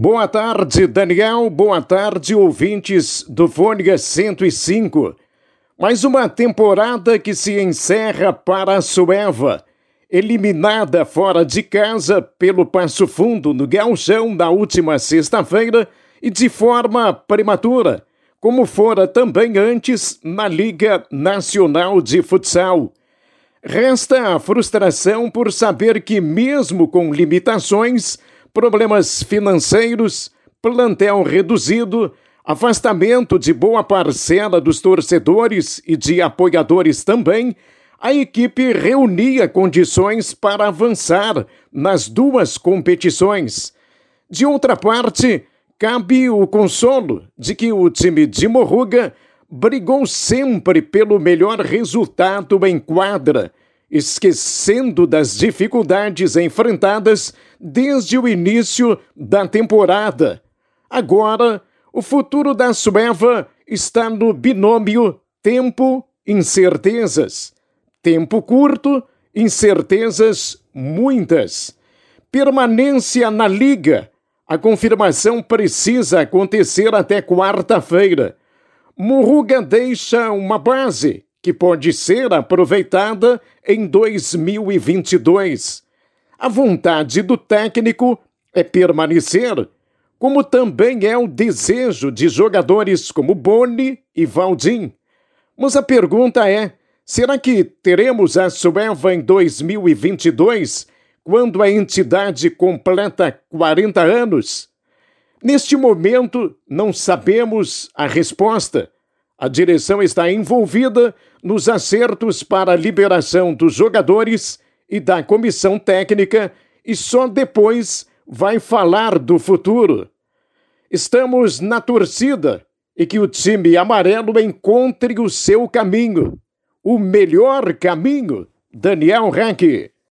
Boa tarde, Daniel. Boa tarde, ouvintes do Fônica 105. Mais uma temporada que se encerra para a Sueva. Eliminada fora de casa pelo Passo Fundo no Galchão na última sexta-feira e de forma prematura, como fora também antes na Liga Nacional de Futsal. Resta a frustração por saber que, mesmo com limitações, problemas financeiros, plantel reduzido, afastamento de boa parcela dos torcedores e de apoiadores também, a equipe reunia condições para avançar nas duas competições. De outra parte, cabe o consolo de que o time de Morruga brigou sempre pelo melhor resultado em quadra esquecendo das dificuldades enfrentadas desde o início da temporada. Agora, o futuro da Sueva está no binômio tempo-incertezas. Tempo curto, incertezas muitas. Permanência na liga. A confirmação precisa acontecer até quarta-feira. Murruga deixa uma base que pode ser aproveitada em 2022. A vontade do técnico é permanecer, como também é o desejo de jogadores como Boni e Valdim. Mas a pergunta é: será que teremos a Sueva em 2022, quando a entidade completa 40 anos? Neste momento, não sabemos a resposta a direção está envolvida nos acertos para a liberação dos jogadores e da comissão técnica e só depois vai falar do futuro. Estamos na torcida e que o time amarelo encontre o seu caminho, o melhor caminho. Daniel Ranque.